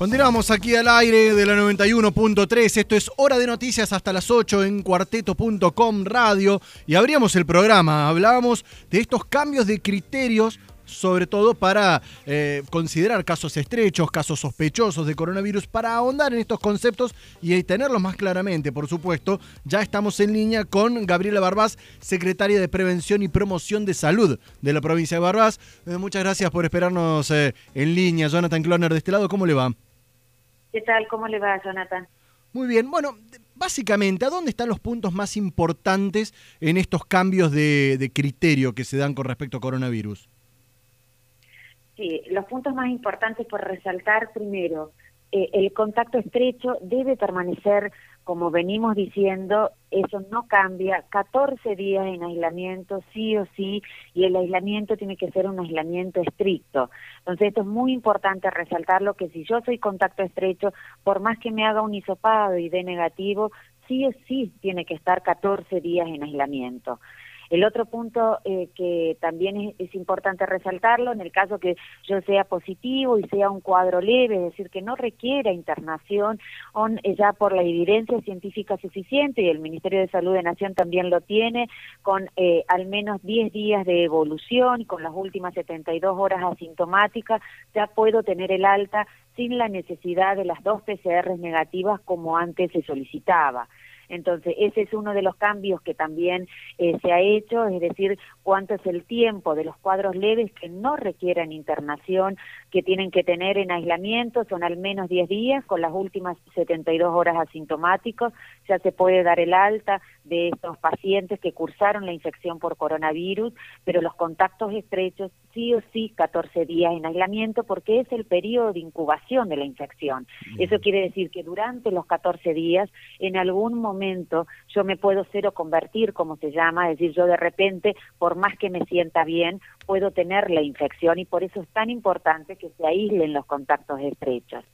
Continuamos aquí al aire de la 91.3. Esto es Hora de Noticias hasta las 8 en cuarteto.com radio. Y abríamos el programa. Hablábamos de estos cambios de criterios sobre todo para eh, considerar casos estrechos, casos sospechosos de coronavirus, para ahondar en estos conceptos y tenerlos más claramente, por supuesto. Ya estamos en línea con Gabriela Barbás, secretaria de Prevención y Promoción de Salud de la provincia de Barbás. Eh, muchas gracias por esperarnos eh, en línea. Jonathan Cloner de este lado, ¿cómo le va? ¿Qué tal? ¿Cómo le va, Jonathan? Muy bien. Bueno, básicamente, ¿a dónde están los puntos más importantes en estos cambios de criterio que se dan con respecto a coronavirus? Sí, los puntos más importantes por resaltar primero, eh, el contacto estrecho debe permanecer, como venimos diciendo, eso no cambia, 14 días en aislamiento, sí o sí, y el aislamiento tiene que ser un aislamiento estricto. Entonces, esto es muy importante resaltarlo, que si yo soy contacto estrecho, por más que me haga un hisopado y dé negativo, sí o sí tiene que estar 14 días en aislamiento. El otro punto eh, que también es, importante resaltarlo, en el caso que yo sea positivo y sea un cuadro leve, es decir, que no requiera internación eh, ya por la evidencia científica suficiente, y el Ministerio de Salud de Nación también lo tiene, con eh, al menos 10 días de evolución, con las últimas 72 horas asintomáticas, ya puedo tener el alta sin la necesidad de las dos PCR negativas como antes se solicitaba. Entonces, ese es uno de los cambios que también eh, se ha hecho, es decir, cuánto es el tiempo de los cuadros leves que no requieran internación, que tienen que tener en aislamiento, son al menos 10 días, con las últimas 72 horas asintomáticos, ya se puede dar el alta de estos pacientes que cursaron la infección por coronavirus, pero los contactos estrechos sí o sí 14 días en aislamiento porque es el periodo de incubación de la infección. Eso quiere decir que durante los 14 días, en algún momento, yo me puedo cero convertir, como se llama, es decir, yo de repente, por más que me sienta bien, puedo tener la infección y por eso es tan importante que se aíslen los contactos estrechos.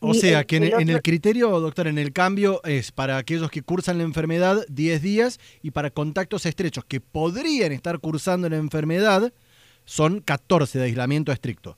O, sea, que en el, criterio, doctor, en el cambio es para aquellos que cursan la enfermedad 10 días y para contactos estrechos que podrían estar cursando la enfermedad son 14 de aislamiento estricto.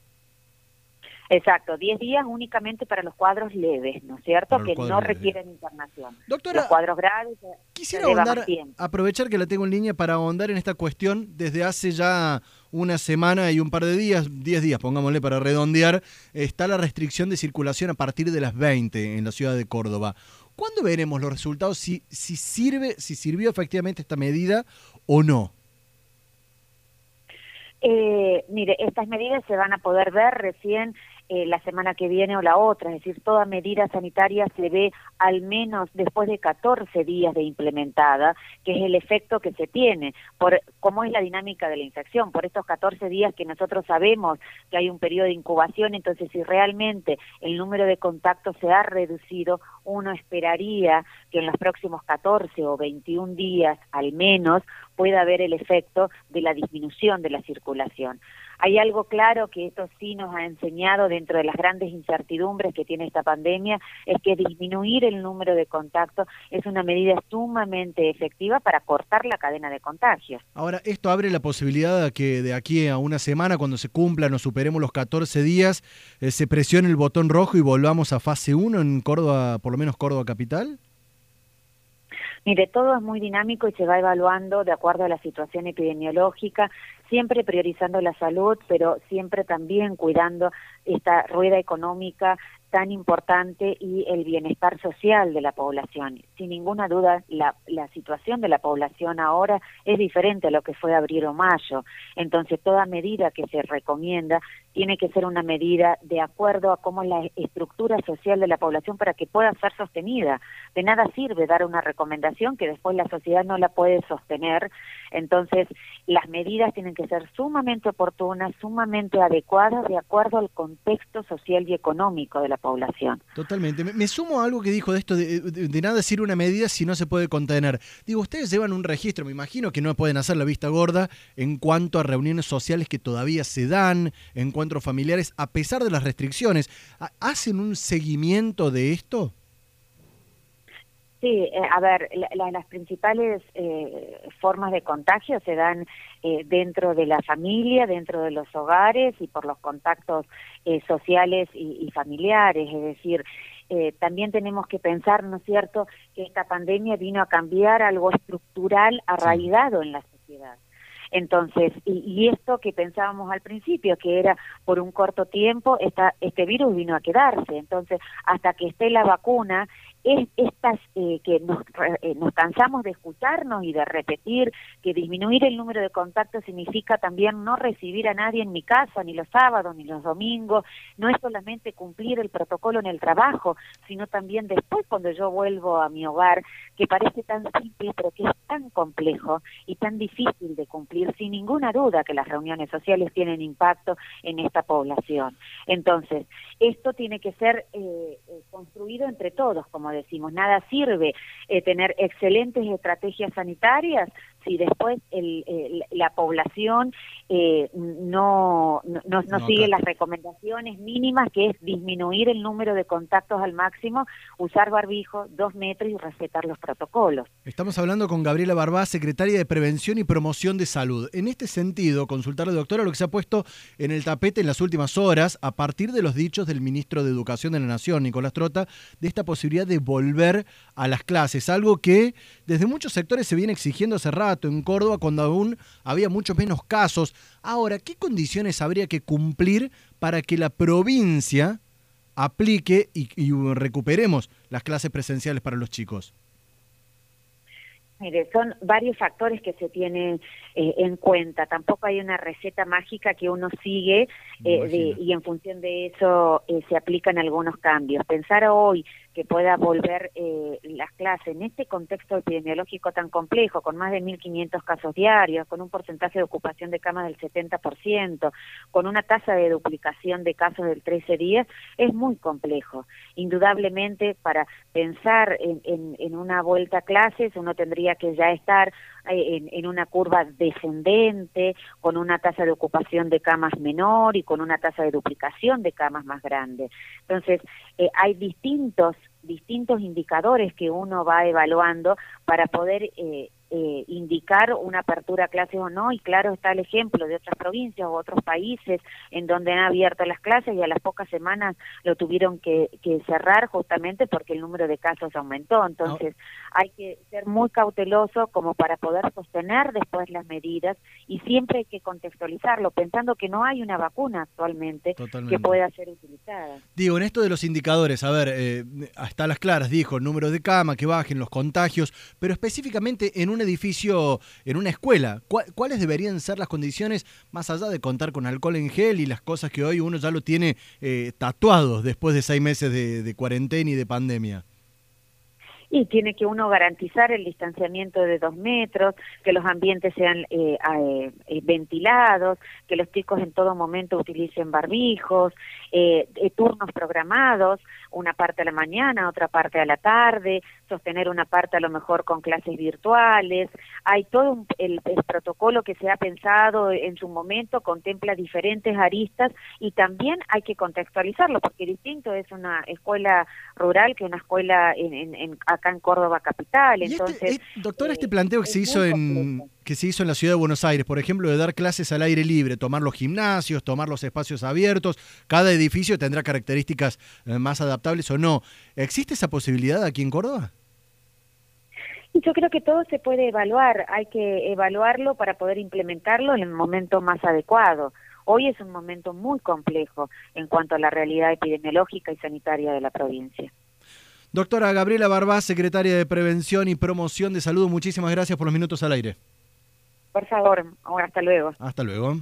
Exacto, 10 días únicamente para los cuadros leves, ¿no es cierto? Que no requieren internación. Doctora, los cuadros graves quisiera ahondar, aprovechar que la tengo en línea para ahondar en esta cuestión desde hace ya una semana y un par de días, 10 días, pongámosle para redondear, está la restricción de circulación a partir de las 20 en la ciudad de Córdoba. ¿Cuándo veremos los resultados si, si sirve, si sirvió efectivamente esta medida o no? Eh, mire, estas medidas se van a poder ver recién eh, la semana que viene o la otra, es decir, toda medida sanitaria se ve al menos después de 14 días de implementada, que es el efecto que se tiene, por cómo es la dinámica de la infección, por estos 14 días que nosotros sabemos que hay un periodo de incubación, entonces si realmente el número de contactos se ha reducido, uno esperaría que en los próximos 14 o 21 días al menos pueda haber el efecto de la disminución de la circulación. Hay algo claro que esto sí nos ha enseñado dentro de las grandes incertidumbres que tiene esta pandemia, es que disminuir el número de contactos es una medida sumamente efectiva para cortar la cadena de contagios. Ahora, esto abre la posibilidad de que de aquí a una semana, cuando se cumplan o superemos los 14 días, eh, se presione el botón rojo y volvamos a fase 1 en Córdoba, por lo menos Córdoba Capital. Mire, todo es muy dinámico y se va evaluando de acuerdo a la situación epidemiológica, siempre priorizando la salud, pero siempre también cuidando esta rueda económica tan importante y el bienestar social de la población. Sin ninguna duda, la, la, situación de la población ahora es diferente a lo que fue abril o mayo. Entonces, toda medida que se recomienda tiene que ser una medida de acuerdo a cómo la estructura social de la población para que pueda ser sostenida. De nada sirve dar una recomendación que después la sociedad no la puede sostener. Entonces, las medidas tienen que ser sumamente oportunas, sumamente adecuadas de acuerdo al contexto social y económico de la población. Totalmente. Me, sumo a algo que dijo de esto de, nada decir una medida si no se puede contener. Digo, ustedes llevan un registro, me imagino que no pueden hacer la vista gorda en cuanto a reuniones sociales que todavía se dan, encuentros familiares, a pesar de las restricciones. ¿Hacen un seguimiento de esto? Sí, eh, a ver, las principales eh, formas de contagio se dan eh, dentro de la familia, dentro de los hogares y por los contactos eh, sociales y, familiares. Es decir, eh, también tenemos que pensar, ¿no es cierto?, que esta pandemia vino a cambiar algo estructural arraigado en la sociedad. Entonces, y, esto que pensábamos al principio, que era por un corto tiempo, esta, este virus vino a quedarse. Entonces, hasta que esté la vacuna, es estas eh, que nos, eh, nos cansamos de escucharnos y de repetir que disminuir el número de contactos significa también no recibir a nadie en mi casa, ni los sábados, ni los domingos, no es solamente cumplir el protocolo en el trabajo, sino también después cuando yo vuelvo a mi hogar, que parece tan simple, pero que es tan complejo y tan difícil de cumplir, sin ninguna duda que las reuniones sociales tienen impacto en esta población. Entonces, esto tiene que ser eh, construido entre todos, como decimos, nada sirve eh, tener excelentes estrategias sanitarias si después la población eh, no, no, sigue las recomendaciones mínimas, que es disminuir el número de contactos al máximo, usar barbijo, dos metros y respetar los protocolos. Estamos hablando con Gabriela Barbá, secretaria de Prevención y Promoción de Salud. En este sentido, consultarle, doctora, lo que se ha puesto en el tapete en las últimas horas, a partir de los dichos del ministro de Educación de la Nación, Nicolás Trota, de esta posibilidad de volver a las clases, algo que desde muchos sectores se viene exigiendo hace rato en Córdoba cuando aún había muchos menos casos. Ahora, ¿qué condiciones habría que cumplir para que la provincia aplique y, recuperemos las clases presenciales para los chicos? Mire, son varios factores que se tienen eh, en cuenta. Tampoco hay una receta mágica que uno sigue eh, y en función de eso eh, se aplican algunos cambios. Pensar hoy que pueda volver eh, las clases en este contexto epidemiológico tan complejo, con más de 1.500 casos diarios, con un porcentaje de ocupación de camas del 70%, con una tasa de duplicación de casos del 13 días, es muy complejo. Indudablemente, para pensar en, en, una vuelta a clases, uno tendría que ya estar en, en, una curva descendente, con una tasa de ocupación de camas menor y con una tasa de duplicación de camas más grande. Entonces, eh, hay distintos distintos indicadores que uno va evaluando para poder eh, eh, indicar una apertura a clases o no, y claro está el ejemplo de otras provincias u otros países en donde han abierto las clases y a las pocas semanas lo tuvieron que, cerrar justamente porque el número de casos aumentó. Entonces hay que ser muy cauteloso como para poder sostener después las medidas y siempre hay que contextualizarlo pensando que no hay una vacuna actualmente que pueda ser utilizada. Digo, en esto de los indicadores, a ver, eh, hasta las claras dijo, el número de cama, que bajen los contagios, pero específicamente en un edificio, en una escuela, ¿cuáles deberían ser las condiciones más allá de contar con alcohol en gel y las cosas que hoy uno ya lo tiene eh, tatuados después de seis meses de cuarentena y de pandemia? y tiene que uno garantizar el distanciamiento de dos metros, que los ambientes sean eh, eh, ventilados, que los chicos en todo momento utilicen barbijos, eh, turnos programados, una parte a la mañana, otra parte a la tarde, sostener una parte a lo mejor con clases virtuales. Hay todo el, protocolo que se ha pensado en su momento, contempla diferentes aristas y también hay que contextualizarlo, porque distinto es una escuela rural que una escuela en, en, acá en Córdoba capital. Este, Entonces, eh, doctora, este planteo que se hizo en que se hizo en la ciudad de Buenos Aires, por ejemplo, de dar clases al aire libre, tomar los gimnasios, tomar los espacios abiertos, cada edificio tendrá características eh, más adaptables o no. ¿Existe esa posibilidad aquí en Córdoba? Yo creo que todo se puede evaluar, hay que evaluarlo para poder implementarlo en el momento más adecuado. Hoy es un momento muy complejo en cuanto a la realidad epidemiológica y sanitaria de la provincia. Doctora Gabriela Barbá, secretaria de Prevención y Promoción de Salud, muchísimas gracias por los minutos al aire. Por favor, hasta luego. Hasta luego.